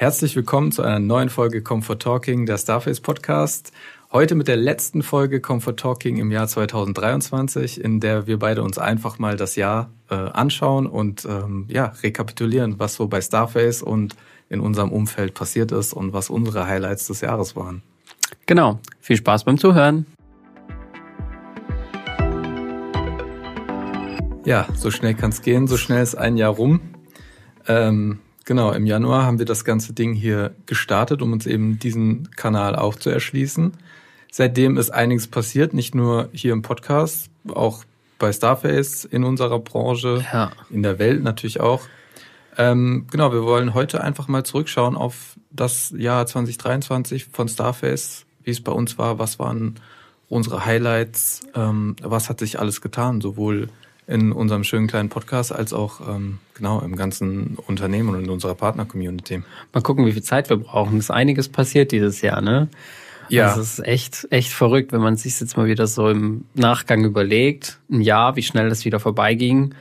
Herzlich willkommen zu einer neuen Folge Comfort Talking, der Starface Podcast. Heute mit der letzten Folge Comfort Talking im Jahr 2023, in der wir beide uns einfach mal das Jahr äh, anschauen und ähm, ja, rekapitulieren, was so bei Starface und in unserem Umfeld passiert ist und was unsere Highlights des Jahres waren. Genau. Viel Spaß beim Zuhören. Ja, so schnell kann es gehen, so schnell ist ein Jahr rum. Ähm, Genau, im Januar haben wir das ganze Ding hier gestartet, um uns eben diesen Kanal auch zu erschließen. Seitdem ist einiges passiert, nicht nur hier im Podcast, auch bei Starface in unserer Branche, ja. in der Welt natürlich auch. Ähm, genau, wir wollen heute einfach mal zurückschauen auf das Jahr 2023 von Starface, wie es bei uns war, was waren unsere Highlights, ähm, was hat sich alles getan, sowohl in unserem schönen kleinen Podcast als auch ähm, genau im ganzen Unternehmen und in unserer Partner-Community. Mal gucken, wie viel Zeit wir brauchen. Es ist einiges passiert dieses Jahr, ne? Ja. Das ist echt, echt verrückt, wenn man sich jetzt mal wieder so im Nachgang überlegt. Ein Jahr, wie schnell das wieder vorbeiging.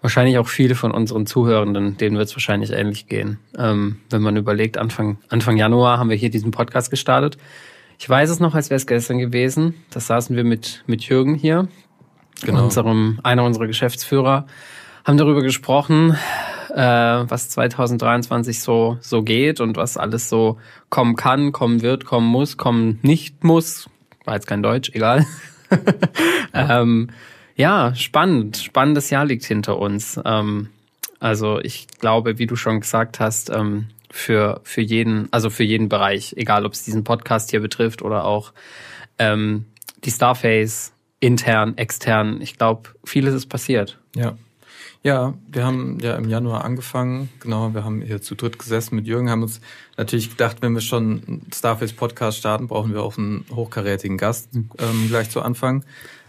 Wahrscheinlich auch viele von unseren Zuhörenden, denen wird es wahrscheinlich ähnlich gehen. Ähm, wenn man überlegt, Anfang, Anfang Januar haben wir hier diesen Podcast gestartet. Ich weiß es noch, als wäre es gestern gewesen. Da saßen wir mit, mit Jürgen hier, genau. unserem, einer unserer Geschäftsführer, haben darüber gesprochen, äh, was 2023 so, so geht und was alles so kommen kann, kommen wird, kommen muss, kommen nicht muss. War jetzt kein Deutsch, egal. ja. ähm, ja, spannend. Spannendes Jahr liegt hinter uns. Ähm, also ich glaube, wie du schon gesagt hast, ähm, für, für jeden, also für jeden Bereich, egal ob es diesen Podcast hier betrifft oder auch ähm, die Starface, intern, extern. Ich glaube, vieles ist passiert. Ja. Ja, wir haben ja im Januar angefangen. Genau, wir haben hier zu dritt gesessen mit Jürgen, haben uns natürlich gedacht, wenn wir schon einen Starface Podcast starten, brauchen wir auch einen hochkarätigen Gast ähm, gleich zu Anfang.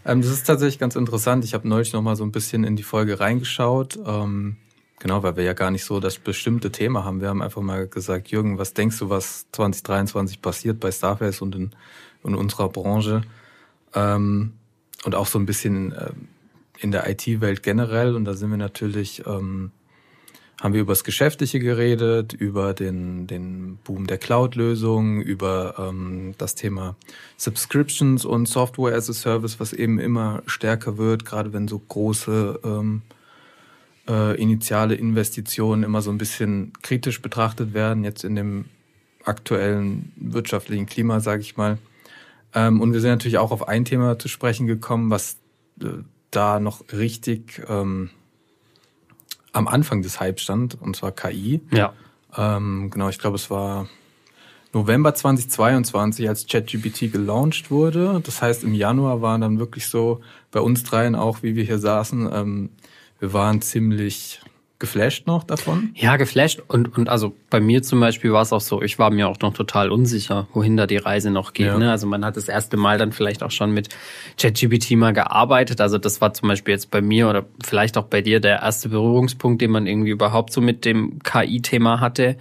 Ähm, das ist tatsächlich ganz interessant. Ich habe neulich noch mal so ein bisschen in die Folge reingeschaut. Ähm, genau, weil wir ja gar nicht so das bestimmte Thema haben. Wir haben einfach mal gesagt, Jürgen, was denkst du, was 2023 passiert bei Starface und in, in unserer Branche? Ähm, und auch so ein bisschen äh, in der IT-Welt generell. Und da sind wir natürlich, ähm, haben wir über das Geschäftliche geredet, über den, den Boom der Cloud-Lösungen, über ähm, das Thema Subscriptions und Software as a Service, was eben immer stärker wird, gerade wenn so große ähm, äh, initiale Investitionen immer so ein bisschen kritisch betrachtet werden, jetzt in dem aktuellen wirtschaftlichen Klima, sage ich mal. Ähm, und wir sind natürlich auch auf ein Thema zu sprechen gekommen, was äh, da noch richtig ähm, am Anfang des Hypes stand, und zwar KI. Ja. Ähm, genau, ich glaube, es war November 2022, als ChatGPT gelauncht wurde. Das heißt, im Januar waren dann wirklich so bei uns dreien auch, wie wir hier saßen, ähm, wir waren ziemlich geflasht noch davon? Ja, geflasht. Und, und also bei mir zum Beispiel war es auch so, ich war mir auch noch total unsicher, wohin da die Reise noch geht. Ja. Ne? Also man hat das erste Mal dann vielleicht auch schon mit ChatGPT mal gearbeitet. Also das war zum Beispiel jetzt bei mir oder vielleicht auch bei dir der erste Berührungspunkt, den man irgendwie überhaupt so mit dem KI-Thema hatte.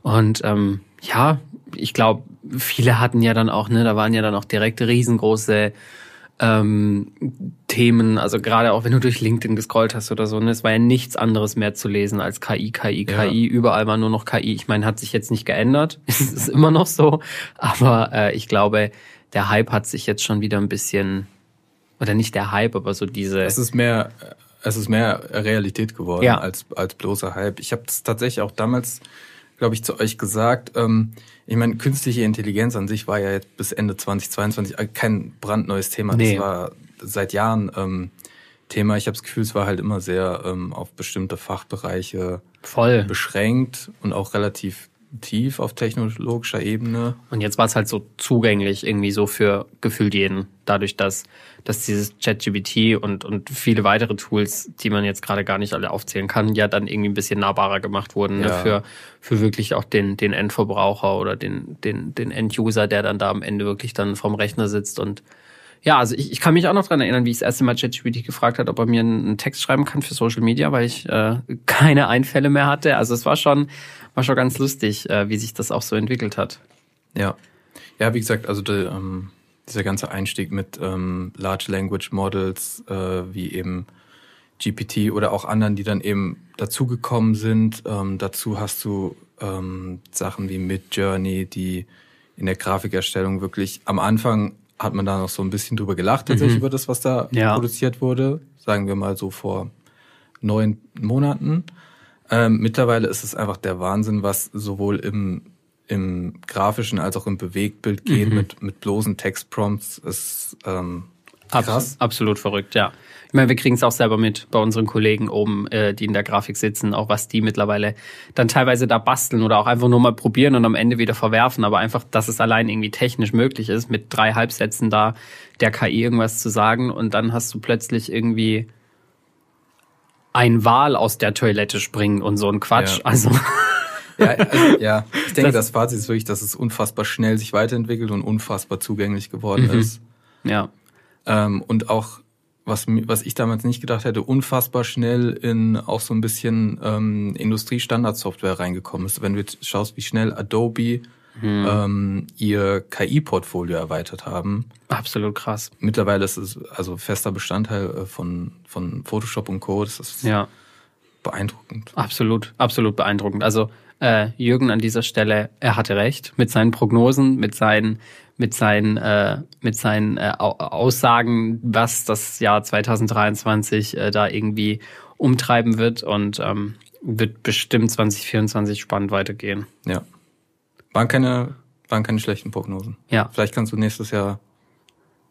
Und ähm, ja, ich glaube, viele hatten ja dann auch, ne, da waren ja dann auch direkt riesengroße ähm, Themen, also gerade auch wenn du durch LinkedIn gescrollt hast oder so, ne, es war ja nichts anderes mehr zu lesen als KI, KI, ja. KI, überall war nur noch KI. Ich meine, hat sich jetzt nicht geändert, es ist immer noch so, aber äh, ich glaube, der Hype hat sich jetzt schon wieder ein bisschen, oder nicht der Hype, aber so diese. Es ist mehr, es ist mehr Realität geworden ja. als, als bloßer Hype. Ich habe es tatsächlich auch damals, glaube ich, zu euch gesagt, ähm, ich meine, künstliche Intelligenz an sich war ja jetzt bis Ende 2022 kein brandneues Thema. Nee. Das war seit Jahren ähm, Thema. Ich habe das Gefühl, es war halt immer sehr ähm, auf bestimmte Fachbereiche Voll. beschränkt und auch relativ tief auf technologischer Ebene. Und jetzt war es halt so zugänglich irgendwie so für gefühlt jeden, dadurch, dass, dass dieses ChatGPT und, und viele weitere Tools, die man jetzt gerade gar nicht alle aufzählen kann, ja dann irgendwie ein bisschen nahbarer gemacht wurden ne, ja. ne, für, für wirklich auch den, den Endverbraucher oder den, den, den Enduser, der dann da am Ende wirklich dann vorm Rechner sitzt und ja, also ich, ich kann mich auch noch dran erinnern, wie ich das erste Mal ChatGPT gefragt hat, ob er mir einen Text schreiben kann für Social Media, weil ich äh, keine Einfälle mehr hatte. Also es war schon, war schon ganz lustig, äh, wie sich das auch so entwickelt hat. Ja. Ja, wie gesagt, also der, ähm, dieser ganze Einstieg mit ähm, Large Language Models, äh, wie eben GPT oder auch anderen, die dann eben dazugekommen sind. Ähm, dazu hast du ähm, Sachen wie Midjourney, die in der Grafikerstellung wirklich am Anfang hat man da noch so ein bisschen drüber gelacht tatsächlich mhm. über das, was da ja. produziert wurde. Sagen wir mal so vor neun Monaten. Ähm, mittlerweile ist es einfach der Wahnsinn, was sowohl im, im grafischen als auch im Bewegtbild geht mhm. mit, mit bloßen Textprompts. Ist ähm, krass. Abs absolut verrückt, ja. Ich meine, wir kriegen es auch selber mit bei unseren Kollegen oben, äh, die in der Grafik sitzen, auch was die mittlerweile dann teilweise da basteln oder auch einfach nur mal probieren und am Ende wieder verwerfen. Aber einfach, dass es allein irgendwie technisch möglich ist, mit drei Halbsätzen da der KI irgendwas zu sagen und dann hast du plötzlich irgendwie ein Wal aus der Toilette springen und so ein Quatsch. Ja. Also. Ja, also, ja, ich denke, das, das, Fazit ist wirklich, dass es unfassbar schnell sich weiterentwickelt und unfassbar zugänglich geworden mhm. ist. Ja. Ähm, und auch, was, was ich damals nicht gedacht hätte, unfassbar schnell in auch so ein bisschen ähm, Industriestandardsoftware reingekommen ist. Wenn du jetzt schaust, wie schnell Adobe hm. ähm, ihr KI-Portfolio erweitert haben. Absolut krass. Mittlerweile ist es also fester Bestandteil äh, von, von Photoshop und Co. Das ist ja. beeindruckend. Absolut, absolut beeindruckend. Also äh, Jürgen an dieser Stelle, er hatte recht mit seinen Prognosen, mit seinen mit seinen äh, mit seinen äh, Aussagen, was das Jahr 2023 äh, da irgendwie umtreiben wird und ähm, wird bestimmt 2024 spannend weitergehen. Ja. Waren keine, waren keine schlechten Prognosen. Ja. Vielleicht kannst du nächstes Jahr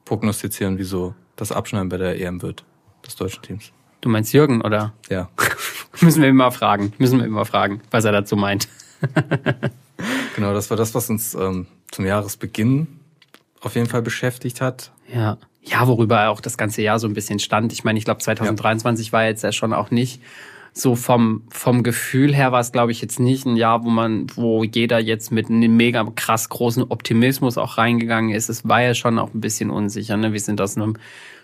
prognostizieren, wieso das Abschneiden bei der EM wird, des deutschen Teams. Du meinst Jürgen, oder? Ja. Müssen wir immer fragen. Müssen wir immer fragen, was er dazu meint. genau, das war das, was uns ähm, zum Jahresbeginn auf jeden Fall beschäftigt hat. Ja. Ja, worüber auch das ganze Jahr so ein bisschen stand. Ich meine, ich glaube, 2023 ja. war jetzt ja schon auch nicht so vom, vom Gefühl her war es, glaube ich, jetzt nicht ein Jahr, wo man, wo jeder jetzt mit einem mega krass großen Optimismus auch reingegangen ist. Es war ja schon auch ein bisschen unsicher. Ne? Wir sind aus einem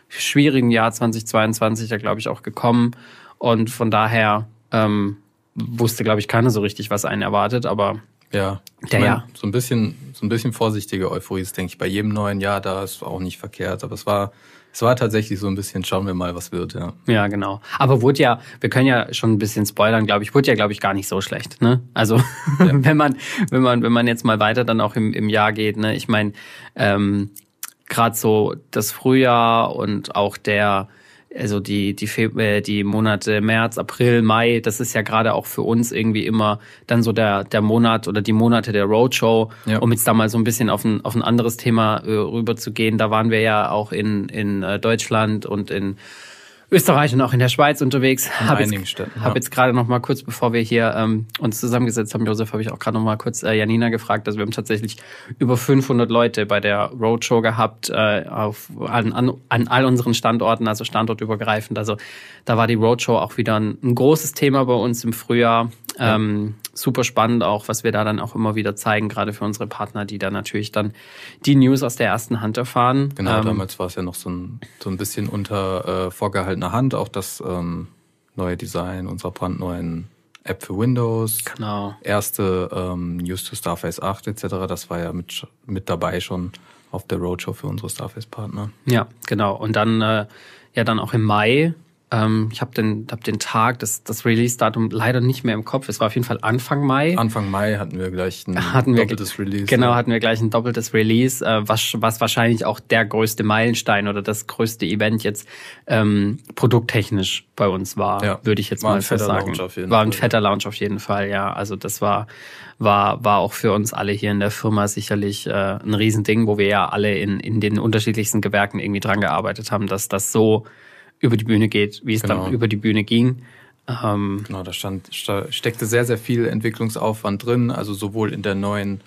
schwierigen Jahr 2022 ja, glaube ich, auch gekommen. Und von daher ähm, wusste, glaube ich, keiner so richtig, was einen erwartet, aber ja, ich der, mein, ja. so ein bisschen, so ein bisschen vorsichtige Euphorie ist, denke ich, bei jedem neuen Jahr da ist auch nicht verkehrt. Aber es war es war tatsächlich so ein bisschen, schauen wir mal, was wird, ja. Ja, genau. Aber wurde ja, wir können ja schon ein bisschen spoilern, glaube ich, wurde ja, glaube ich, gar nicht so schlecht, ne? Also, ja. wenn man, wenn man, wenn man jetzt mal weiter dann auch im, im Jahr geht, ne? Ich meine, ähm, gerade so das Frühjahr und auch der, also die, die, äh, die Monate März, April, Mai, das ist ja gerade auch für uns irgendwie immer dann so der, der Monat oder die Monate der Roadshow, ja. um jetzt da mal so ein bisschen auf ein, auf ein anderes Thema äh, rüber zu gehen. Da waren wir ja auch in, in äh, Deutschland und in Österreich und auch in der Schweiz unterwegs. Habe jetzt, ja. hab jetzt gerade noch mal kurz, bevor wir hier ähm, uns zusammengesetzt haben, Josef, habe ich auch gerade noch mal kurz äh, Janina gefragt. Also wir haben tatsächlich über 500 Leute bei der Roadshow gehabt äh, auf an, an, an all unseren Standorten, also standortübergreifend. Also da war die Roadshow auch wieder ein, ein großes Thema bei uns im Frühjahr. Ja. Ähm, super spannend auch, was wir da dann auch immer wieder zeigen, gerade für unsere Partner, die da natürlich dann die News aus der ersten Hand erfahren. Genau, ähm, damals war es ja noch so ein, so ein bisschen unter äh, vorgehaltener Hand, auch das ähm, neue Design unserer brandneuen App für Windows. Genau. Erste ähm, News to Starface 8 etc. Das war ja mit, mit dabei schon auf der Roadshow für unsere Starface-Partner. Ja, genau. Und dann äh, ja dann auch im Mai ähm, ich habe den, hab den Tag, das, das Release-Datum leider nicht mehr im Kopf. Es war auf jeden Fall Anfang Mai. Anfang Mai hatten wir gleich ein hatten wir, doppeltes Release. Genau, ja. hatten wir gleich ein doppeltes Release, äh, was, was wahrscheinlich auch der größte Meilenstein oder das größte Event jetzt ähm, produkttechnisch bei uns war, ja. würde ich jetzt war mal so sagen. war ein Fall, fetter Launch auf jeden Fall, ja. Also das war, war, war auch für uns alle hier in der Firma sicherlich äh, ein Riesending, wo wir ja alle in, in den unterschiedlichsten Gewerken irgendwie dran gearbeitet haben, dass das so über die Bühne geht, wie es genau. dann über die Bühne ging. Ähm, genau, da stand, steckte sehr, sehr viel Entwicklungsaufwand drin, also sowohl in der neuen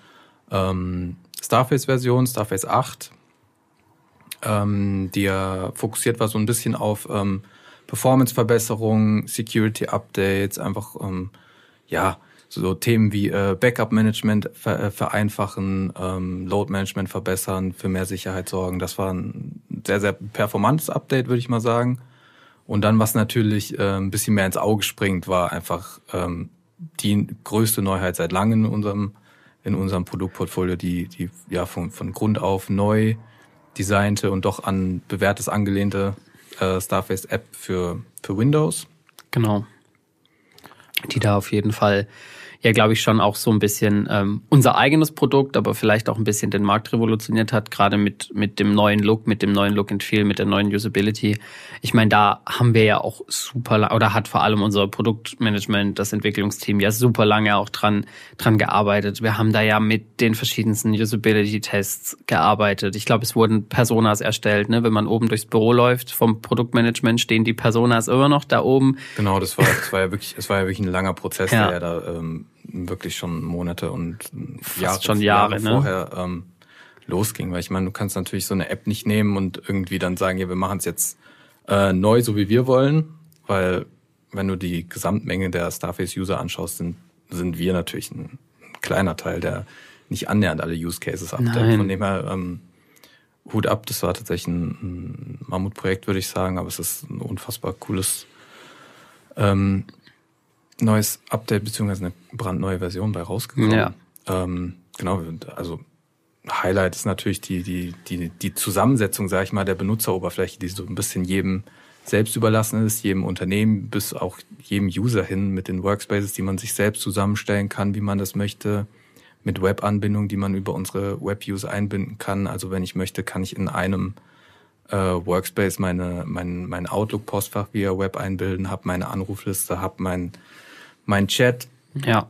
ähm, Starface-Version, Starface 8, ähm, die ja fokussiert war so ein bisschen auf ähm, Performance-Verbesserungen, Security-Updates, einfach ähm, ja so Themen wie äh, Backup-Management ver äh, vereinfachen, ähm, Load-Management verbessern, für mehr Sicherheit sorgen. Das war ein sehr, sehr performantes Update, würde ich mal sagen. Und dann, was natürlich äh, ein bisschen mehr ins Auge springt, war einfach ähm, die größte Neuheit seit langem in unserem, in unserem Produktportfolio, die, die ja von, von Grund auf neu designte und doch an bewährtes angelehnte äh, Starface App für, für Windows. Genau. Die da auf jeden Fall ja, glaube ich, schon auch so ein bisschen ähm, unser eigenes Produkt, aber vielleicht auch ein bisschen den Markt revolutioniert hat, gerade mit, mit dem neuen Look, mit dem neuen Look and Feel, mit der neuen Usability. Ich meine, da haben wir ja auch super, oder hat vor allem unser Produktmanagement, das Entwicklungsteam ja super lange auch dran, dran gearbeitet. Wir haben da ja mit den verschiedensten Usability-Tests gearbeitet. Ich glaube, es wurden Personas erstellt, ne? wenn man oben durchs Büro läuft vom Produktmanagement, stehen die Personas immer noch da oben. Genau, das war, das war ja wirklich, es war ja wirklich ein langer Prozess, ja. der ja da ähm, wirklich schon Monate und Jahre, schon Jahre, Jahre ne? vorher ähm, losging. Weil ich meine, du kannst natürlich so eine App nicht nehmen und irgendwie dann sagen, ja, wir machen es jetzt äh, neu, so wie wir wollen, weil wenn du die Gesamtmenge der Starface-User anschaust, sind, sind wir natürlich ein, ein kleiner Teil, der nicht annähernd alle Use Cases abdeckt. Von dem her ähm, Hut ab, das war tatsächlich ein, ein Mammutprojekt, würde ich sagen, aber es ist ein unfassbar cooles ähm, neues Update beziehungsweise eine brandneue Version bei rausgekommen. Ja. Ähm, genau, also Highlight ist natürlich die, die, die, die Zusammensetzung, sage ich mal, der Benutzeroberfläche, die so ein bisschen jedem selbst überlassen ist, jedem Unternehmen bis auch jedem User hin mit den Workspaces, die man sich selbst zusammenstellen kann, wie man das möchte, mit Web-Anbindung, die man über unsere Web-User einbinden kann. Also wenn ich möchte, kann ich in einem äh, Workspace meine, mein, mein Outlook-Postfach via Web einbilden, habe meine Anrufliste, habe mein, mein Chat. Ja.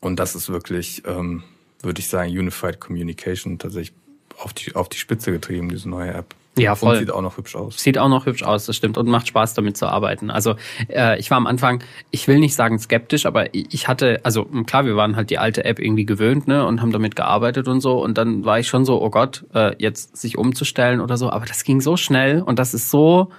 Und das ist wirklich, ähm, würde ich sagen, Unified Communication tatsächlich auf die, auf die Spitze getrieben, diese neue App. Ja, voll. Und sieht auch noch hübsch aus. Sieht auch noch hübsch aus, das stimmt. Und macht Spaß, damit zu arbeiten. Also äh, ich war am Anfang, ich will nicht sagen skeptisch, aber ich hatte, also klar, wir waren halt die alte App irgendwie gewöhnt, ne, und haben damit gearbeitet und so. Und dann war ich schon so, oh Gott, äh, jetzt sich umzustellen oder so. Aber das ging so schnell und das ist so,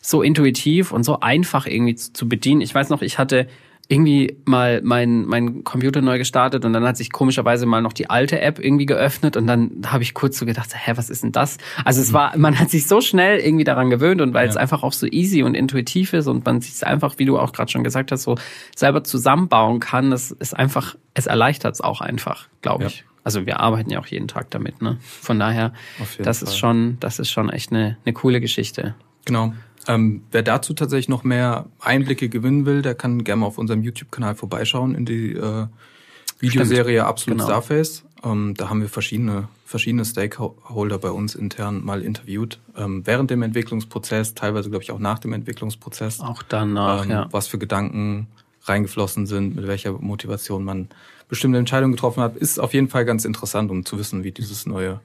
so intuitiv und so einfach irgendwie zu, zu bedienen. Ich weiß noch, ich hatte irgendwie mal mein, mein Computer neu gestartet und dann hat sich komischerweise mal noch die alte App irgendwie geöffnet und dann habe ich kurz so gedacht, hä, was ist denn das? Also es war, man hat sich so schnell irgendwie daran gewöhnt und weil ja. es einfach auch so easy und intuitiv ist und man sich einfach, wie du auch gerade schon gesagt hast, so selber zusammenbauen kann, das ist einfach, es erleichtert es auch einfach, glaube ich. Also wir arbeiten ja auch jeden Tag damit, ne? Von daher, das Fall. ist schon, das ist schon echt eine, eine coole Geschichte. Genau. Ähm, wer dazu tatsächlich noch mehr Einblicke gewinnen will, der kann gerne mal auf unserem YouTube-Kanal vorbeischauen in die äh, Videoserie Stimmt. Absolute genau. Starface. Ähm, da haben wir verschiedene, verschiedene Stakeholder bei uns intern mal interviewt. Ähm, während dem Entwicklungsprozess, teilweise glaube ich auch nach dem Entwicklungsprozess. Auch danach, ähm, ja. Was für Gedanken reingeflossen sind, mit welcher Motivation man bestimmte Entscheidungen getroffen hat, ist auf jeden Fall ganz interessant, um zu wissen, wie dieses neue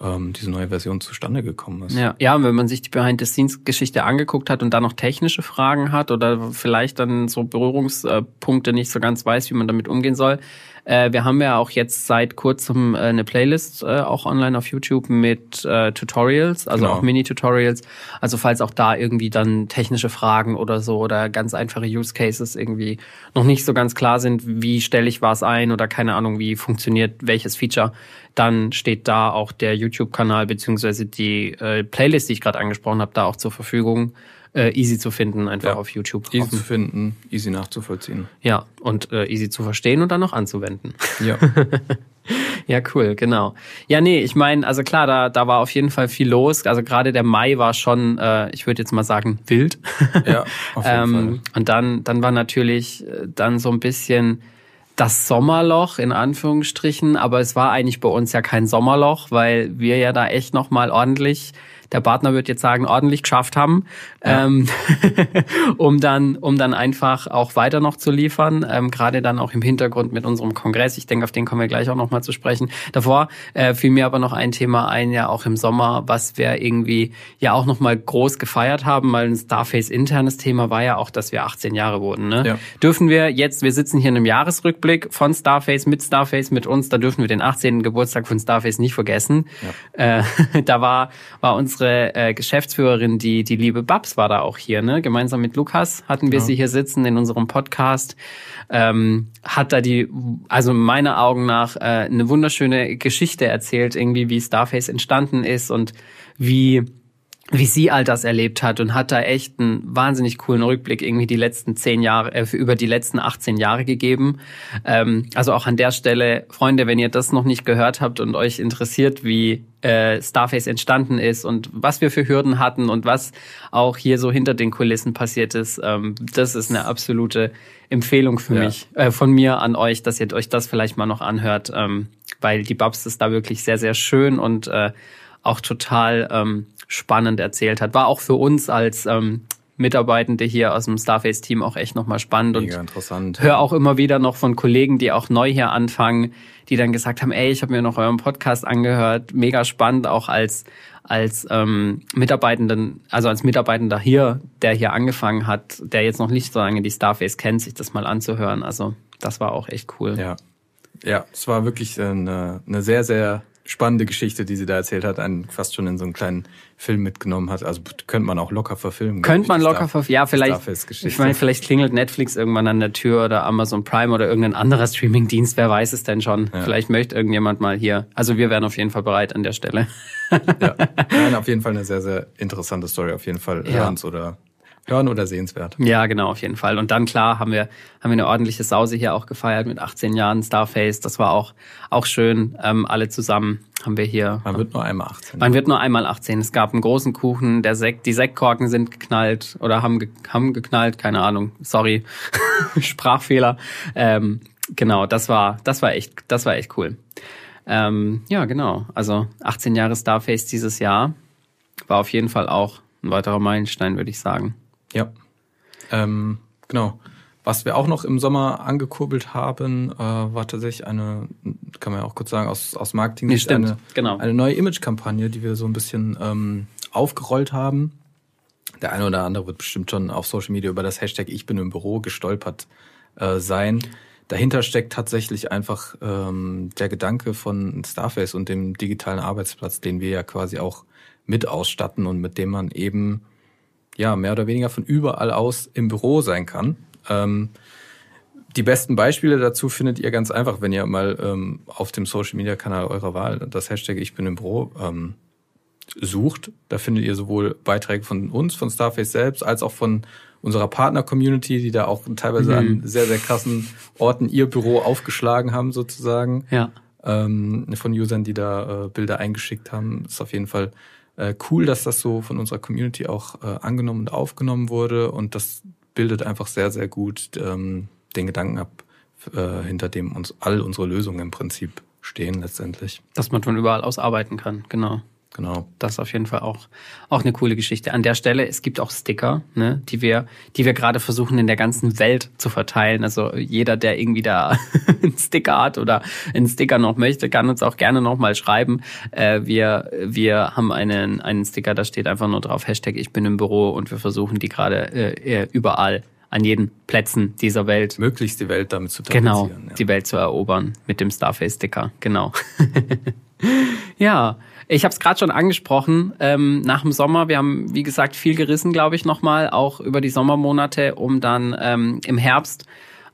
ähm, diese neue Version zustande gekommen ist. Ja, ja, wenn man sich die Behind-the-Scenes-Geschichte angeguckt hat und da noch technische Fragen hat oder vielleicht dann so Berührungspunkte nicht so ganz weiß, wie man damit umgehen soll, äh, wir haben ja auch jetzt seit kurzem äh, eine Playlist äh, auch online auf YouTube mit äh, Tutorials, also genau. auch Mini-Tutorials. Also falls auch da irgendwie dann technische Fragen oder so oder ganz einfache Use Cases irgendwie noch nicht so ganz klar sind, wie stelle ich was ein oder keine Ahnung, wie funktioniert welches Feature, dann steht da auch der YouTube-Kanal beziehungsweise die äh, Playlist, die ich gerade angesprochen habe, da auch zur Verfügung äh, easy zu finden, einfach ja, auf YouTube. Easy offen. zu finden, easy nachzuvollziehen. Ja, und äh, easy zu verstehen und dann noch anzuwenden. Ja. ja, cool, genau. Ja, nee, ich meine, also klar, da, da war auf jeden Fall viel los. Also gerade der Mai war schon, äh, ich würde jetzt mal sagen, wild. Ja, auf jeden ähm, Fall. Und dann, dann war natürlich äh, dann so ein bisschen das Sommerloch in Anführungsstrichen, aber es war eigentlich bei uns ja kein Sommerloch, weil wir ja da echt noch mal ordentlich der Partner wird jetzt sagen, ordentlich geschafft haben, ja. ähm, um dann, um dann einfach auch weiter noch zu liefern, ähm, gerade dann auch im Hintergrund mit unserem Kongress. Ich denke, auf den kommen wir gleich auch noch mal zu sprechen. Davor äh, fiel mir aber noch ein Thema ein, ja auch im Sommer, was wir irgendwie ja auch noch mal groß gefeiert haben, weil ein Starface internes Thema war ja auch, dass wir 18 Jahre wurden. Ne? Ja. Dürfen wir jetzt, wir sitzen hier in einem Jahresrückblick von Starface mit Starface mit uns, da dürfen wir den 18. Geburtstag von Starface nicht vergessen. Ja. Äh, da war war unsere unsere äh, Geschäftsführerin, die, die liebe Babs, war da auch hier, ne? Gemeinsam mit Lukas hatten wir ja. sie hier sitzen in unserem Podcast. Ähm, hat da die, also meiner Augen nach, äh, eine wunderschöne Geschichte erzählt, irgendwie, wie Starface entstanden ist und wie wie sie all das erlebt hat und hat da echt einen wahnsinnig coolen Rückblick irgendwie die letzten zehn Jahre, äh, über die letzten 18 Jahre gegeben. Ähm, also auch an der Stelle, Freunde, wenn ihr das noch nicht gehört habt und euch interessiert, wie äh, Starface entstanden ist und was wir für Hürden hatten und was auch hier so hinter den Kulissen passiert ist, ähm, das ist eine absolute Empfehlung für ja. mich, äh, von mir an euch, dass ihr euch das vielleicht mal noch anhört, ähm, weil die Babs ist da wirklich sehr, sehr schön und äh, auch total ähm, spannend erzählt hat. War auch für uns als ähm, Mitarbeitende hier aus dem Starface-Team auch echt nochmal spannend. Mega und interessant. Hör auch immer wieder noch von Kollegen, die auch neu hier anfangen, die dann gesagt haben, ey, ich habe mir noch euren Podcast angehört, mega spannend, auch als als ähm, Mitarbeitenden, also als Mitarbeitender hier, der hier angefangen hat, der jetzt noch nicht so lange die Starface kennt, sich das mal anzuhören. Also das war auch echt cool. Ja, ja, es war wirklich eine, eine sehr, sehr spannende Geschichte, die sie da erzählt hat, einen fast schon in so einen kleinen Film mitgenommen hat. Also könnte man auch locker verfilmen. Könnte man locker verfilmen. Ja, vielleicht. Ich meine, vielleicht klingelt Netflix irgendwann an der Tür oder Amazon Prime oder irgendein anderer Streamingdienst. Wer weiß es denn schon? Ja. Vielleicht möchte irgendjemand mal hier. Also wir wären auf jeden Fall bereit an der Stelle. ja, Nein, auf jeden Fall eine sehr, sehr interessante Story. Auf jeden Fall ja. hören oder hören oder sehenswert. Ja, genau, auf jeden Fall. Und dann klar haben wir haben wir eine ordentliche Sause hier auch gefeiert mit 18 Jahren Starface. Das war auch auch schön. Ähm, alle zusammen haben wir hier. Man wird nur einmal 18. Man wird nur einmal 18. Es gab einen großen Kuchen. Der Sekt, die Sektkorken sind geknallt oder haben ge haben geknallt. Keine Ahnung. Sorry, Sprachfehler. Ähm, genau, das war das war echt das war echt cool. Ähm, ja, genau. Also 18 Jahre Starface dieses Jahr war auf jeden Fall auch ein weiterer Meilenstein, würde ich sagen. Ja. Ähm, genau. Was wir auch noch im Sommer angekurbelt haben, äh, war tatsächlich eine, kann man ja auch kurz sagen, aus, aus Marketing nee, stimmt. eine, genau. eine neue Image-Kampagne, die wir so ein bisschen ähm, aufgerollt haben. Der eine oder andere wird bestimmt schon auf Social Media über das Hashtag Ich bin im Büro gestolpert äh, sein. Dahinter steckt tatsächlich einfach ähm, der Gedanke von Starface und dem digitalen Arbeitsplatz, den wir ja quasi auch mit ausstatten und mit dem man eben ja, mehr oder weniger von überall aus im Büro sein kann. Ähm, die besten Beispiele dazu findet ihr ganz einfach, wenn ihr mal ähm, auf dem Social Media Kanal eurer Wahl das Hashtag Ich bin im Büro ähm, sucht. Da findet ihr sowohl Beiträge von uns, von Starface selbst, als auch von unserer Partner-Community, die da auch teilweise mhm. an sehr, sehr krassen Orten ihr Büro aufgeschlagen haben, sozusagen. Ja. Ähm, von Usern, die da äh, Bilder eingeschickt haben. ist auf jeden Fall äh, cool, dass das so von unserer Community auch äh, angenommen und aufgenommen wurde und das bildet einfach sehr, sehr gut ähm, den Gedanken ab, äh, hinter dem uns all unsere Lösungen im Prinzip stehen letztendlich. Dass man von überall aus arbeiten kann, genau. Genau. Das ist auf jeden Fall auch, auch eine coole Geschichte. An der Stelle, es gibt auch Sticker, ne, die wir, die wir gerade versuchen in der ganzen Welt zu verteilen. Also jeder, der irgendwie da einen Sticker hat oder einen Sticker noch möchte, kann uns auch gerne nochmal schreiben. Äh, wir, wir haben einen, einen Sticker, da steht einfach nur drauf, Hashtag ich bin im Büro und wir versuchen die gerade äh, überall an jeden Plätzen dieser Welt. Möglichst die Welt damit zu Genau, ja. die Welt zu erobern mit dem Starface-Sticker, genau. ja, ich habe es gerade schon angesprochen, ähm, nach dem Sommer, wir haben, wie gesagt, viel gerissen, glaube ich, nochmal, auch über die Sommermonate, um dann ähm, im Herbst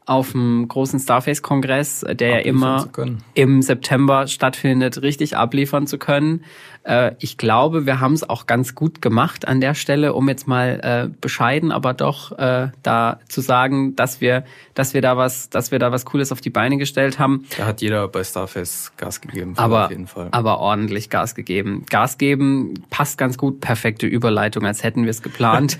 auf dem großen Starface-Kongress, der ja immer im September stattfindet, richtig abliefern zu können. Äh, ich glaube, wir haben es auch ganz gut gemacht an der Stelle, um jetzt mal äh, bescheiden, aber doch äh, da zu sagen, dass wir, dass wir da was, dass wir da was Cooles auf die Beine gestellt haben. Da hat jeder bei Starface Gas gegeben. Aber, auf jeden Fall. aber ordentlich Gas gegeben. Gas geben passt ganz gut, perfekte Überleitung, als hätten wir es geplant.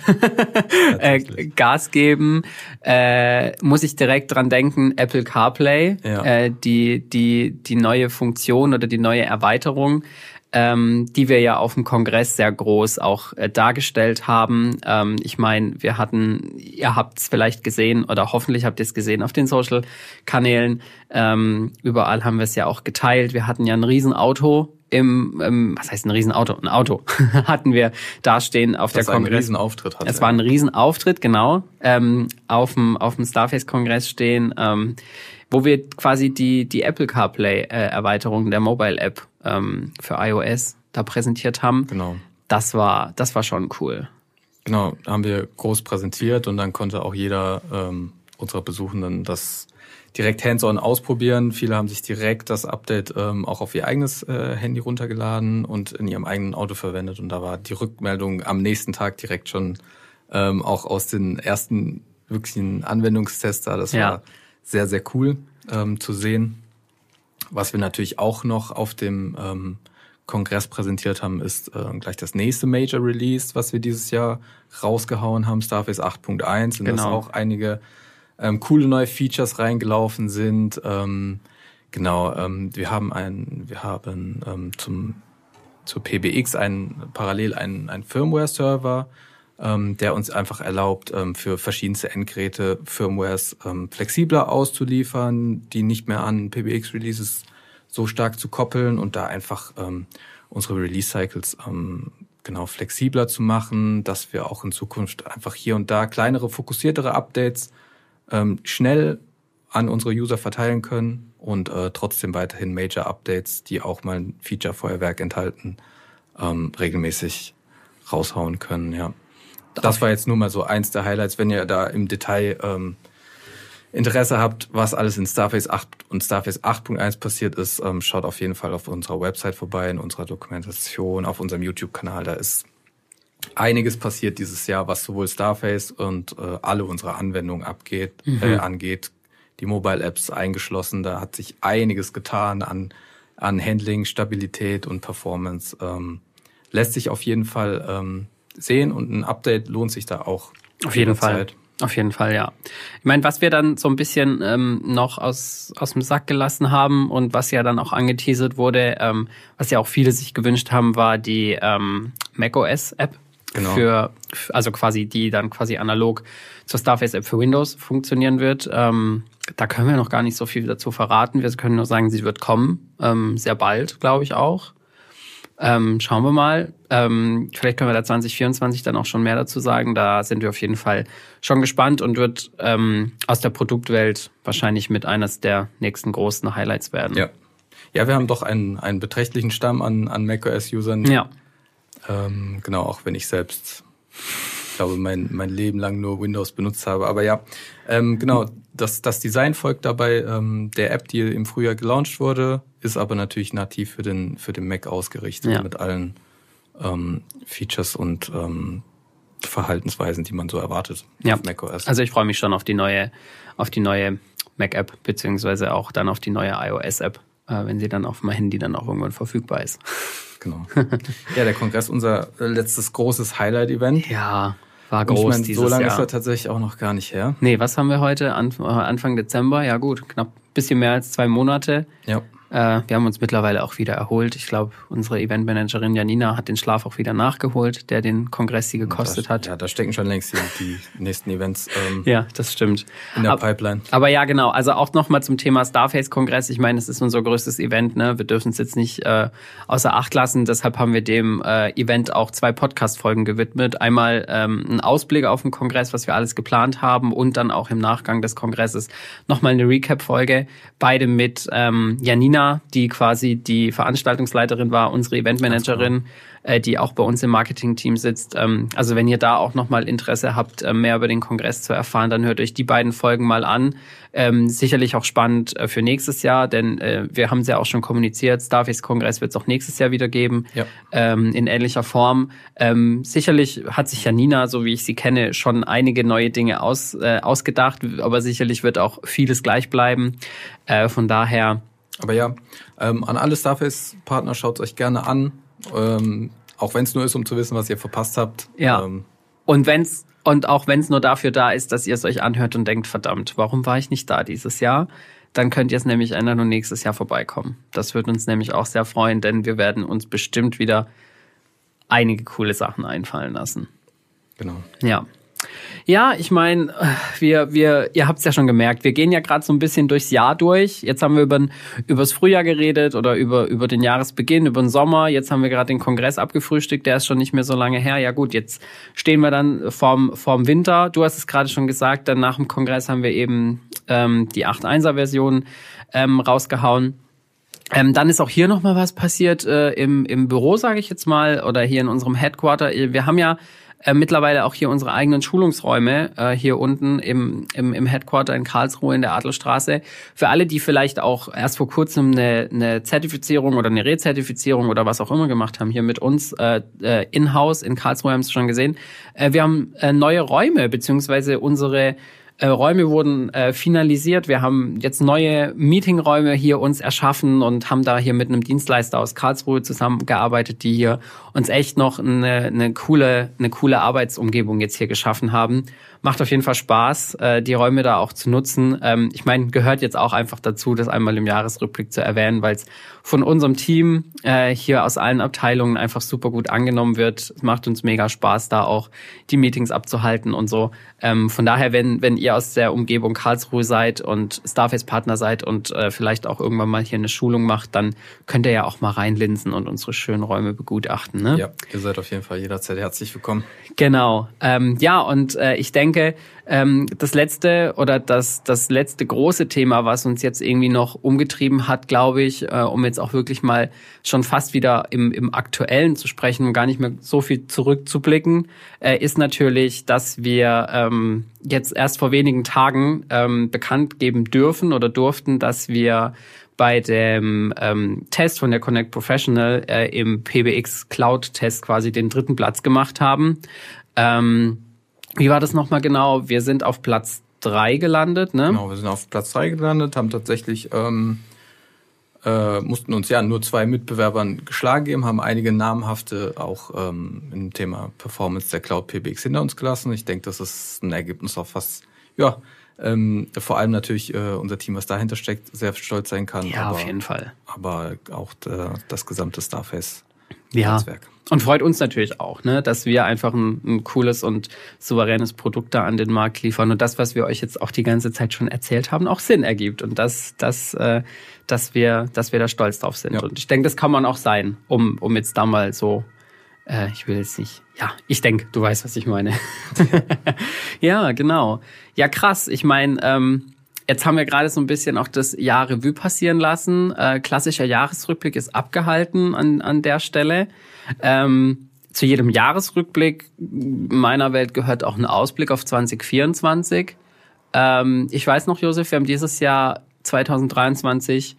äh, Gas geben, äh, muss ich direkt dran denken, Apple CarPlay, ja. äh, die, die, die neue Funktion oder die neue Erweiterung ähm, die wir ja auf dem Kongress sehr groß auch äh, dargestellt haben. Ähm, ich meine, wir hatten, ihr habt es vielleicht gesehen oder hoffentlich habt ihr es gesehen auf den Social-Kanälen. Ähm, überall haben wir es ja auch geteilt. Wir hatten ja ein Riesenauto im, im was heißt ein Riesenauto? Ein Auto hatten wir dastehen auf das der Kongress. Ein Riesenauftritt hatte. Es war ein Riesenauftritt, genau. Ähm, auf dem auf dem Starface-Kongress stehen, ähm, wo wir quasi die die Apple CarPlay-Erweiterung äh, der Mobile-App ähm, für iOS da präsentiert haben. Genau. Das war, das war schon cool. Genau, haben wir groß präsentiert und dann konnte auch jeder ähm, unserer Besuchenden das direkt hands-on ausprobieren. Viele haben sich direkt das Update ähm, auch auf ihr eigenes äh, Handy runtergeladen und in ihrem eigenen Auto verwendet. Und da war die Rückmeldung am nächsten Tag direkt schon ähm, auch aus den ersten wirklichen Anwendungstests da. Das ja. war sehr, sehr cool ähm, zu sehen. Was wir natürlich auch noch auf dem ähm, Kongress präsentiert haben, ist äh, gleich das nächste Major Release, was wir dieses Jahr rausgehauen haben, Starface 8.1. Und genau. das auch einige ähm, coole neue Features reingelaufen sind. Ähm, genau, ähm, wir haben ein, wir haben ähm, zum zur PBX ein parallel einen, einen Firmware-Server, ähm, der uns einfach erlaubt, ähm, für verschiedenste Endgeräte Firmwares ähm, flexibler auszuliefern, die nicht mehr an PBX-Releases so stark zu koppeln und da einfach ähm, unsere Release-Cycles ähm, genau flexibler zu machen, dass wir auch in Zukunft einfach hier und da kleinere, fokussiertere Updates ähm, schnell an unsere User verteilen können und äh, trotzdem weiterhin Major Updates, die auch mal ein Feature-Feuerwerk enthalten, ähm, regelmäßig raushauen können. Ja, das war jetzt nur mal so eins der Highlights. Wenn ihr da im Detail ähm, Interesse habt, was alles in Starface 8 und Starface 8.1 passiert ist, ähm, schaut auf jeden Fall auf unserer Website vorbei, in unserer Dokumentation, auf unserem YouTube-Kanal. Da ist einiges passiert dieses Jahr, was sowohl Starface und äh, alle unsere Anwendungen abgeht, mhm. äh, angeht. Die Mobile Apps eingeschlossen. Da hat sich einiges getan an, an Handling, Stabilität und Performance. Ähm, lässt sich auf jeden Fall ähm, sehen und ein Update lohnt sich da auch. Auf jeden Fall. Auf jeden Fall, ja. Ich meine, was wir dann so ein bisschen ähm, noch aus, aus dem Sack gelassen haben und was ja dann auch angeteasert wurde, ähm, was ja auch viele sich gewünscht haben, war die ähm, macOS-App. Genau. Für, also quasi, die dann quasi analog zur Starface-App für Windows funktionieren wird. Ähm, da können wir noch gar nicht so viel dazu verraten. Wir können nur sagen, sie wird kommen. Ähm, sehr bald, glaube ich auch. Ähm, schauen wir mal. Ähm, vielleicht können wir da 2024 dann auch schon mehr dazu sagen. Da sind wir auf jeden Fall schon gespannt und wird ähm, aus der Produktwelt wahrscheinlich mit eines der nächsten großen Highlights werden. Ja, ja wir haben doch einen, einen beträchtlichen Stamm an, an macOS-Usern. Ja. Ähm, genau, auch wenn ich selbst glaube, mein, mein Leben lang nur Windows benutzt habe. Aber ja, ähm, genau, das, das Design folgt dabei ähm, der App, die im Frühjahr gelauncht wurde, ist aber natürlich nativ für den, für den Mac ausgerichtet ja. mit allen ähm, Features und ähm, Verhaltensweisen, die man so erwartet ja. Also ich freue mich schon auf die neue, auf die neue Mac-App, beziehungsweise auch dann auf die neue iOS-App, äh, wenn sie dann auf meinem Handy dann auch irgendwann verfügbar ist. Genau. ja, der Kongress, unser letztes großes Highlight-Event. Ja. War groß ich mein, dieses So lange Jahr. ist er tatsächlich auch noch gar nicht her. Nee, was haben wir heute? Anfang Dezember? Ja gut, knapp bisschen mehr als zwei Monate. Ja. Äh, wir haben uns mittlerweile auch wieder erholt. Ich glaube, unsere Eventmanagerin Janina hat den Schlaf auch wieder nachgeholt, der den Kongress sie gekostet da, hat. Ja, da stecken schon längst die, die nächsten Events. Ähm, ja, das stimmt. In der aber, Pipeline. Aber ja, genau. Also auch nochmal zum Thema Starface-Kongress. Ich meine, es ist unser größtes Event. Ne? Wir dürfen es jetzt nicht äh, außer Acht lassen. Deshalb haben wir dem äh, Event auch zwei Podcast-Folgen gewidmet. Einmal ähm, ein Ausblick auf den Kongress, was wir alles geplant haben und dann auch im Nachgang des Kongresses nochmal eine Recap-Folge. Beide mit ähm, Janina, die quasi die Veranstaltungsleiterin war, unsere Eventmanagerin, äh, die auch bei uns im Marketing-Team sitzt. Ähm, also wenn ihr da auch nochmal Interesse habt, äh, mehr über den Kongress zu erfahren, dann hört euch die beiden Folgen mal an. Ähm, sicherlich auch spannend äh, für nächstes Jahr, denn äh, wir haben es ja auch schon kommuniziert, Starface Kongress wird es auch nächstes Jahr wieder geben, ja. ähm, in ähnlicher Form. Ähm, sicherlich hat sich Janina, so wie ich sie kenne, schon einige neue Dinge aus, äh, ausgedacht, aber sicherlich wird auch vieles gleich bleiben. Äh, von daher aber ja, ähm, an alle Starface-Partner schaut euch gerne an. Ähm, auch wenn es nur ist, um zu wissen, was ihr verpasst habt. Ja. Ähm, und wenn's und auch wenn es nur dafür da ist, dass ihr es euch anhört und denkt, verdammt, warum war ich nicht da dieses Jahr? Dann könnt ihr es nämlich ändern und nächstes Jahr vorbeikommen. Das würde uns nämlich auch sehr freuen, denn wir werden uns bestimmt wieder einige coole Sachen einfallen lassen. Genau. Ja. Ja, ich meine, wir, wir, ihr habt es ja schon gemerkt, wir gehen ja gerade so ein bisschen durchs Jahr durch. Jetzt haben wir über übers Frühjahr geredet oder über, über den Jahresbeginn, über den Sommer. Jetzt haben wir gerade den Kongress abgefrühstückt, der ist schon nicht mehr so lange her. Ja gut, jetzt stehen wir dann vorm, vorm Winter. Du hast es gerade schon gesagt, dann nach dem Kongress haben wir eben ähm, die 8.1er-Version ähm, rausgehauen. Ähm, dann ist auch hier nochmal was passiert äh, im, im Büro, sage ich jetzt mal, oder hier in unserem Headquarter. Wir haben ja äh, mittlerweile auch hier unsere eigenen Schulungsräume äh, hier unten im, im, im Headquarter in Karlsruhe in der Adlerstraße. Für alle, die vielleicht auch erst vor kurzem eine, eine Zertifizierung oder eine Rezertifizierung oder was auch immer gemacht haben, hier mit uns äh, äh, in-house in Karlsruhe haben Sie schon gesehen. Äh, wir haben äh, neue Räume, beziehungsweise unsere äh, Räume wurden äh, finalisiert. Wir haben jetzt neue Meetingräume hier uns erschaffen und haben da hier mit einem Dienstleister aus Karlsruhe zusammengearbeitet, die hier uns echt noch eine, eine coole, eine coole Arbeitsumgebung jetzt hier geschaffen haben. Macht auf jeden Fall Spaß, äh, die Räume da auch zu nutzen. Ähm, ich meine, gehört jetzt auch einfach dazu, das einmal im Jahresrückblick zu erwähnen, weil es von unserem Team äh, hier aus allen Abteilungen einfach super gut angenommen wird. Es macht uns mega Spaß, da auch die Meetings abzuhalten und so. Ähm, von daher, wenn, wenn ihr aus der Umgebung Karlsruhe seid und Starface-Partner seid und äh, vielleicht auch irgendwann mal hier eine Schulung macht, dann könnt ihr ja auch mal reinlinsen und unsere schönen Räume begutachten. Ne? Ja, ihr seid auf jeden Fall jederzeit herzlich willkommen. Genau. Ähm, ja, und äh, ich denke, ähm, das letzte oder das, das letzte große Thema, was uns jetzt irgendwie noch umgetrieben hat, glaube ich, äh, um jetzt auch wirklich mal schon fast wieder im, im Aktuellen zu sprechen und gar nicht mehr so viel zurückzublicken, äh, ist natürlich, dass wir ähm, jetzt erst vor wenigen Tagen ähm, bekannt geben dürfen oder durften, dass wir bei dem ähm, Test von der Connect Professional äh, im PBX Cloud Test quasi den dritten Platz gemacht haben. Ähm, wie war das nochmal genau? Wir sind auf Platz drei gelandet, ne? Genau, wir sind auf Platz drei gelandet, haben tatsächlich, ähm, äh, mussten uns ja nur zwei Mitbewerbern geschlagen geben, haben einige namhafte auch ähm, im Thema Performance der Cloud PBX hinter uns gelassen. Ich denke, das ist ein Ergebnis, auf was, ja, ähm, vor allem natürlich äh, unser Team, was dahinter steckt, sehr stolz sein kann. Ja, aber, auf jeden Fall. Aber auch äh, das gesamte Starface ja. Und freut uns natürlich auch, ne, dass wir einfach ein, ein, cooles und souveränes Produkt da an den Markt liefern und das, was wir euch jetzt auch die ganze Zeit schon erzählt haben, auch Sinn ergibt und dass, dass, äh, dass, wir, dass wir da stolz drauf sind. Ja. Und ich denke, das kann man auch sein, um, um jetzt da mal so, äh, ich will jetzt nicht, ja, ich denke, du weißt, was ich meine. ja, genau. Ja, krass. Ich meine, ähm, Jetzt haben wir gerade so ein bisschen auch das Jahr Revue passieren lassen. Äh, klassischer Jahresrückblick ist abgehalten an, an der Stelle. Ähm, zu jedem Jahresrückblick meiner Welt gehört auch ein Ausblick auf 2024. Ähm, ich weiß noch, Josef, wir haben dieses Jahr 2023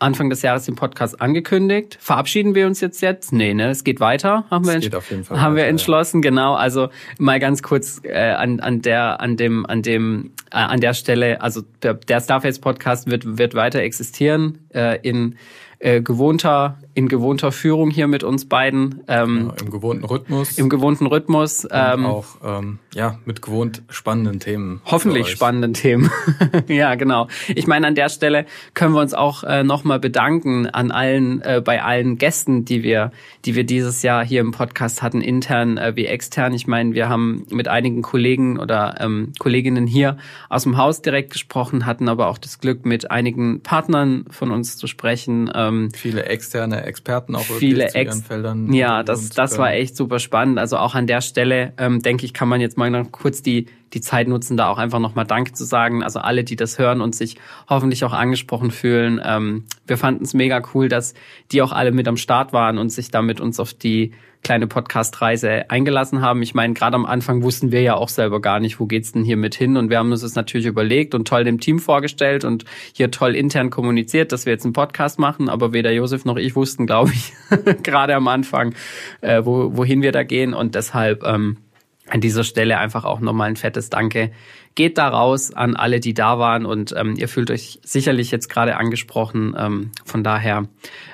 Anfang des Jahres den Podcast angekündigt. Verabschieden wir uns jetzt jetzt? Nee, ne? Es geht weiter, haben wir, geht auf jeden Fall haben weiter, wir entschlossen, ja. genau. Also mal ganz kurz äh, an, an der, an dem, an dem, äh, an der Stelle, also der, der Starface Podcast wird, wird weiter existieren äh, in äh, gewohnter in gewohnter Führung hier mit uns beiden. Ähm, ja, Im gewohnten Rhythmus. Im gewohnten Rhythmus. Ähm, auch ähm, ja mit gewohnt spannenden Themen. Hoffentlich spannenden Themen. ja, genau. Ich meine, an der Stelle können wir uns auch äh, nochmal bedanken an allen, äh, bei allen Gästen, die wir, die wir dieses Jahr hier im Podcast hatten, intern äh, wie extern. Ich meine, wir haben mit einigen Kollegen oder ähm, Kolleginnen hier aus dem Haus direkt gesprochen, hatten aber auch das Glück, mit einigen Partnern von uns zu sprechen. Ähm, Viele externe Experten auch viele zu Ex Feldern. Ja, das, das war echt super spannend. Also auch an der Stelle, ähm, denke ich, kann man jetzt mal kurz die, die Zeit nutzen, da auch einfach nochmal Danke zu sagen. Also alle, die das hören und sich hoffentlich auch angesprochen fühlen. Ähm, wir fanden es mega cool, dass die auch alle mit am Start waren und sich da mit uns auf die kleine Podcast-Reise eingelassen haben. Ich meine, gerade am Anfang wussten wir ja auch selber gar nicht, wo geht's denn hier mit hin. Und wir haben uns das natürlich überlegt und toll dem Team vorgestellt und hier toll intern kommuniziert, dass wir jetzt einen Podcast machen. Aber weder Josef noch ich wussten, glaube ich, gerade am Anfang, äh, wo, wohin wir da gehen. Und deshalb ähm, an dieser Stelle einfach auch nochmal ein fettes Danke geht da raus an alle, die da waren und ähm, ihr fühlt euch sicherlich jetzt gerade angesprochen. Ähm, von daher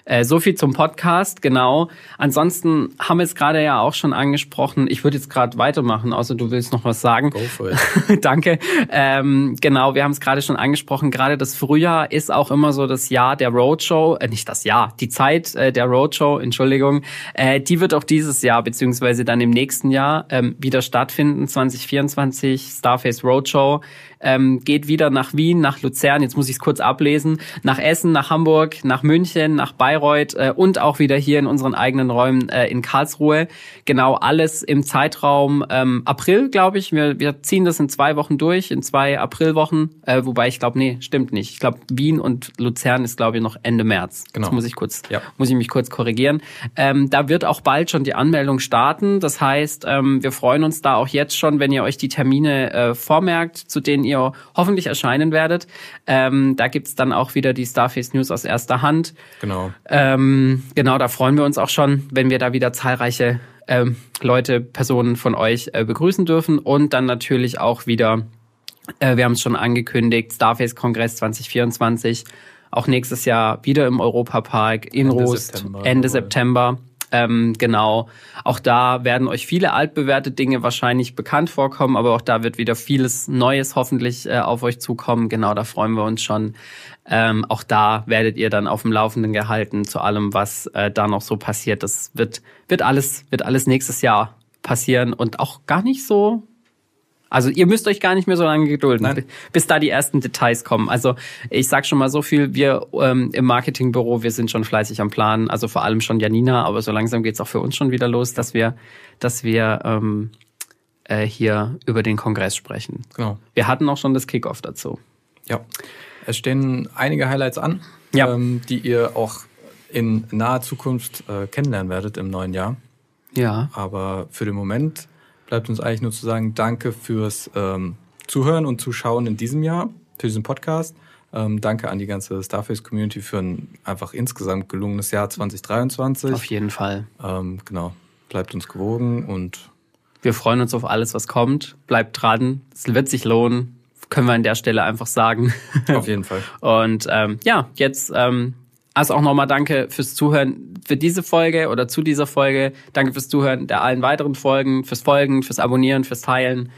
äh, so viel zum Podcast, genau. Ansonsten haben wir es gerade ja auch schon angesprochen. Ich würde jetzt gerade weitermachen, außer du willst noch was sagen. Go for it. Danke. Ähm, genau, wir haben es gerade schon angesprochen. Gerade das Frühjahr ist auch immer so das Jahr der Roadshow, äh, nicht das Jahr, die Zeit äh, der Roadshow, Entschuldigung. Äh, die wird auch dieses Jahr beziehungsweise dann im nächsten Jahr ähm, wieder stattfinden. 2024 Starface Roadshow Show. Ähm, geht wieder nach Wien, nach Luzern, jetzt muss ich es kurz ablesen, nach Essen, nach Hamburg, nach München, nach Bayreuth äh, und auch wieder hier in unseren eigenen Räumen äh, in Karlsruhe. Genau alles im Zeitraum ähm, April, glaube ich. Wir, wir ziehen das in zwei Wochen durch, in zwei Aprilwochen, äh, wobei ich glaube, nee, stimmt nicht. Ich glaube, Wien und Luzern ist, glaube ich, noch Ende März. Genau. Das muss ich kurz, ja. muss ich mich kurz korrigieren. Ähm, da wird auch bald schon die Anmeldung starten. Das heißt, ähm, wir freuen uns da auch jetzt schon, wenn ihr euch die Termine äh, vormerkt, zu denen ihr hoffentlich erscheinen werdet. Ähm, da gibt's dann auch wieder die Starface News aus erster Hand. Genau. Ähm, genau, da freuen wir uns auch schon, wenn wir da wieder zahlreiche ähm, Leute, Personen von euch äh, begrüßen dürfen und dann natürlich auch wieder, äh, wir haben es schon angekündigt, Starface Kongress 2024, auch nächstes Jahr wieder im Europapark in Ende Rost, September, Ende September. Ähm, genau. Auch da werden euch viele altbewährte Dinge wahrscheinlich bekannt vorkommen, aber auch da wird wieder vieles Neues hoffentlich äh, auf euch zukommen. Genau, da freuen wir uns schon. Ähm, auch da werdet ihr dann auf dem Laufenden gehalten zu allem, was äh, da noch so passiert. Das wird, wird alles, wird alles nächstes Jahr passieren und auch gar nicht so also ihr müsst euch gar nicht mehr so lange gedulden, Nein. bis da die ersten Details kommen. Also ich sag schon mal so viel, wir ähm, im Marketingbüro, wir sind schon fleißig am Planen, also vor allem schon Janina, aber so langsam geht's auch für uns schon wieder los, dass wir, dass wir ähm, äh, hier über den Kongress sprechen. Genau. Wir hatten auch schon das Kickoff dazu. Ja, es stehen einige Highlights an, ja. ähm, die ihr auch in naher Zukunft äh, kennenlernen werdet im neuen Jahr. Ja. Aber für den Moment bleibt uns eigentlich nur zu sagen, danke fürs ähm, Zuhören und Zuschauen in diesem Jahr, für diesen Podcast. Ähm, danke an die ganze Starface-Community für ein einfach insgesamt gelungenes Jahr 2023. Auf jeden Fall. Ähm, genau. Bleibt uns gewogen und wir freuen uns auf alles, was kommt. Bleibt dran. Es wird sich lohnen. Können wir an der Stelle einfach sagen. Auf jeden Fall. Und ähm, ja, jetzt ähm, also auch nochmal danke fürs Zuhören für diese Folge oder zu dieser Folge. Danke fürs Zuhören der allen weiteren Folgen, fürs Folgen, fürs Abonnieren, fürs Teilen.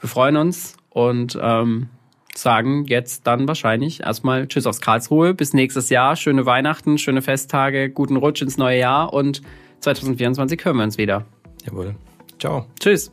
Wir freuen uns und ähm, sagen jetzt dann wahrscheinlich erstmal Tschüss aus Karlsruhe. Bis nächstes Jahr. Schöne Weihnachten, schöne Festtage, guten Rutsch ins neue Jahr und 2024 hören wir uns wieder. Jawohl. Ciao. Tschüss.